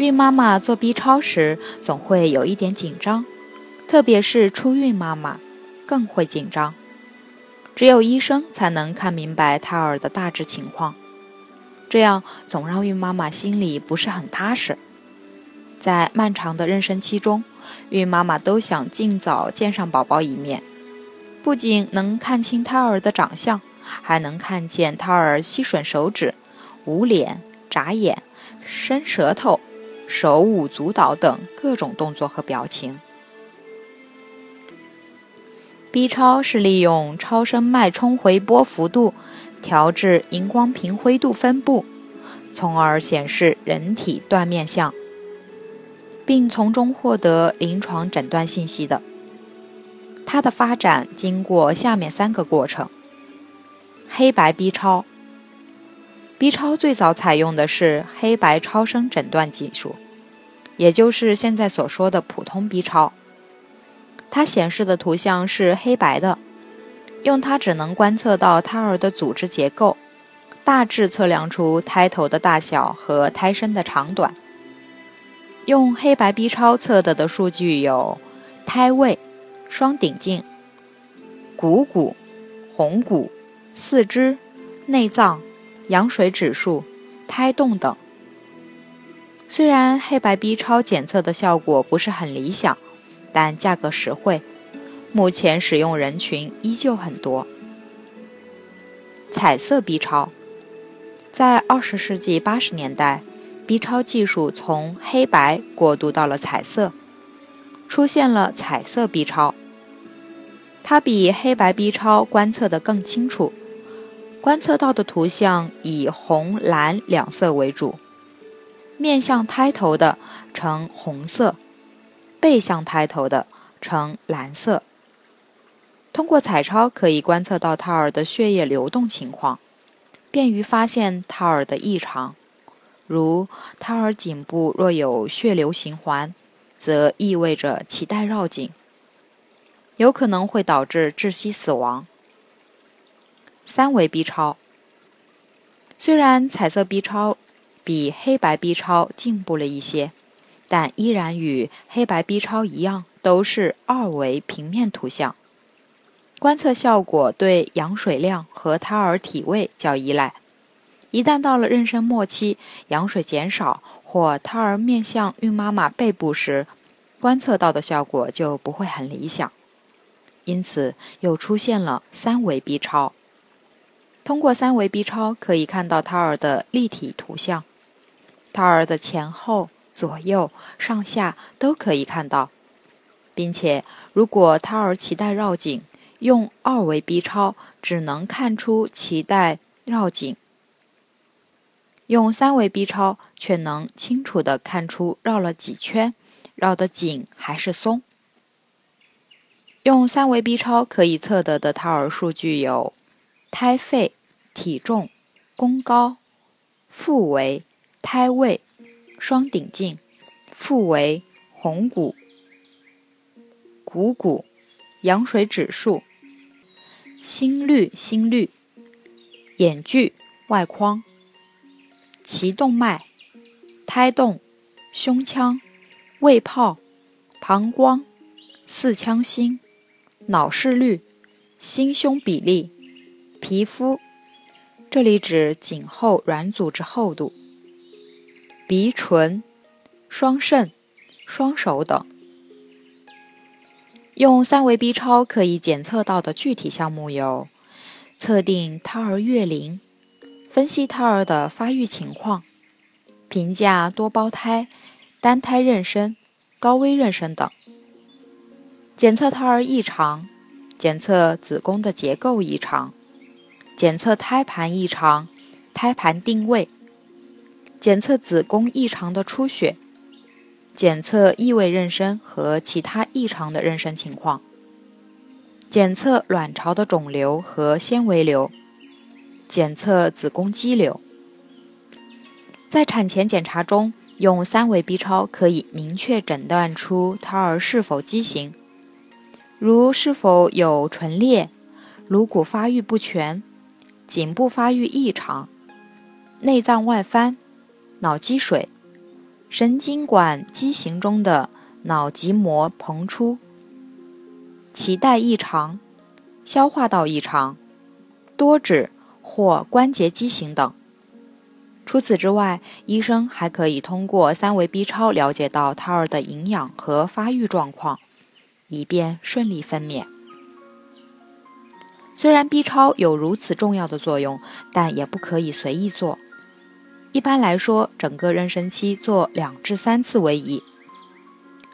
孕妈妈做 B 超时总会有一点紧张，特别是初孕妈妈更会紧张。只有医生才能看明白胎儿的大致情况，这样总让孕妈妈心里不是很踏实。在漫长的妊娠期中，孕妈妈都想尽早见上宝宝一面，不仅能看清胎儿的长相，还能看见胎儿吸吮手指、捂脸、眨眼、伸舌头。手舞足蹈等各种动作和表情。B 超是利用超声脉冲回波幅度调制荧光屏灰度分布，从而显示人体断面像，并从中获得临床诊断信息的。它的发展经过下面三个过程：黑白 B 超。B 超最早采用的是黑白超声诊断技术，也就是现在所说的普通 B 超。它显示的图像是黑白的，用它只能观测到胎儿的组织结构，大致测量出胎头的大小和胎身的长短。用黑白 B 超测得的数据有胎位、双顶径、股骨、红骨、四肢、内脏。羊水指数、胎动等。虽然黑白 B 超检测的效果不是很理想，但价格实惠，目前使用人群依旧很多。彩色 B 超，在二十世纪八十年代，B 超技术从黑白过渡到了彩色，出现了彩色 B 超。它比黑白 B 超观测的更清楚。观测到的图像以红蓝两色为主，面向胎头的呈红色，背向胎头的呈蓝色。通过彩超可以观测到胎儿的血液流动情况，便于发现胎儿的异常，如胎儿颈部若有血流循环，则意味着脐带绕颈，有可能会导致窒息死亡。三维 B 超，虽然彩色 B 超比黑白 B 超进步了一些，但依然与黑白 B 超一样，都是二维平面图像。观测效果对羊水量和胎儿体位较依赖。一旦到了妊娠末期，羊水减少或胎儿面向孕妈妈背部时，观测到的效果就不会很理想。因此，又出现了三维 B 超。通过三维 B 超可以看到胎儿的立体图像，胎儿的前后、左右、上下都可以看到，并且如果胎儿脐带绕颈，用二维 B 超只能看出脐带绕颈，用三维 B 超却能清楚地看出绕了几圈，绕得紧还是松。用三维 B 超可以测得的胎儿数据有胎肺。体重、宫高、腹围、胎位、双顶径、腹围、红骨、股骨、羊水指数、心率、心率、眼距、外框、脐动脉、胎动、胸腔、胃泡、膀胱、四腔心、脑室率、心胸比例、皮肤。这里指颈后软组织厚度、鼻唇、双肾、双手等。用三维 B 超可以检测到的具体项目有：测定胎儿月龄、分析胎儿的发育情况、评价多胞胎、单胎妊娠、高危妊娠等；检测胎儿异常，检测子宫的结构异常。检测胎盘异常，胎盘定位，检测子宫异常的出血，检测异位妊娠和其他异常的妊娠情况，检测卵巢的肿瘤和纤维瘤，检测子宫肌瘤。在产前检查中，用三维 B 超可以明确诊断出胎儿是否畸形，如是否有唇裂、颅骨发育不全、颈部发育异常、内脏外翻、脑积水、神经管畸形中的脑脊膜膨出、脐带异常、消化道异常、多指或关节畸形等。除此之外，医生还可以通过三维 B 超了解到胎儿的营养和发育状况，以便顺利分娩。虽然 B 超有如此重要的作用，但也不可以随意做。一般来说，整个妊娠期做两至三次为宜。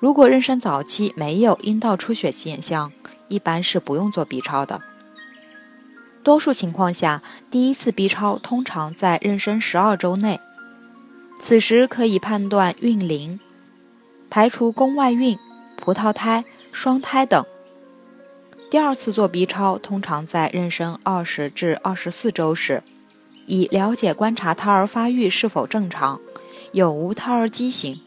如果妊娠早期没有阴道出血现象，一般是不用做 B 超的。多数情况下，第一次 B 超通常在妊娠十二周内，此时可以判断孕龄，排除宫外孕、葡萄胎、双胎等。第二次做 B 超通常在妊娠二十至二十四周时，以了解观察胎儿发育是否正常，有无胎儿畸形。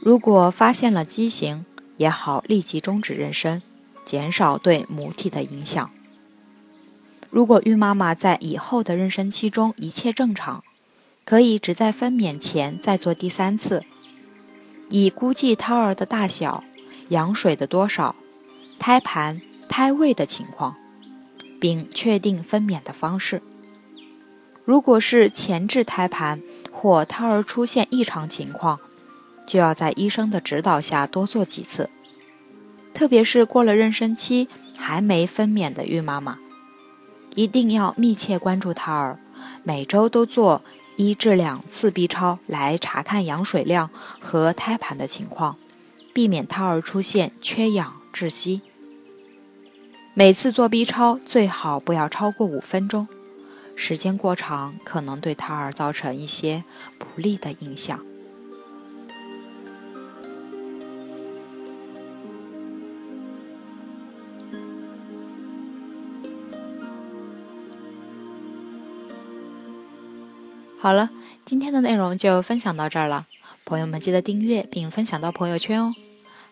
如果发现了畸形，也好立即终止妊娠，减少对母体的影响。如果孕妈妈在以后的妊娠期中一切正常，可以只在分娩前再做第三次，以估计胎儿的大小、羊水的多少、胎盘、胎位的情况，并确定分娩的方式。如果是前置胎盘或胎儿出现异常情况，就要在医生的指导下多做几次，特别是过了妊娠期还没分娩的孕妈妈。一定要密切关注胎儿，每周都做一至两次 B 超来查看羊水量和胎盘的情况，避免胎儿出现缺氧窒息。每次做 B 超最好不要超过五分钟，时间过长可能对胎儿造成一些不利的影响。好了，今天的内容就分享到这儿了。朋友们记得订阅并分享到朋友圈哦。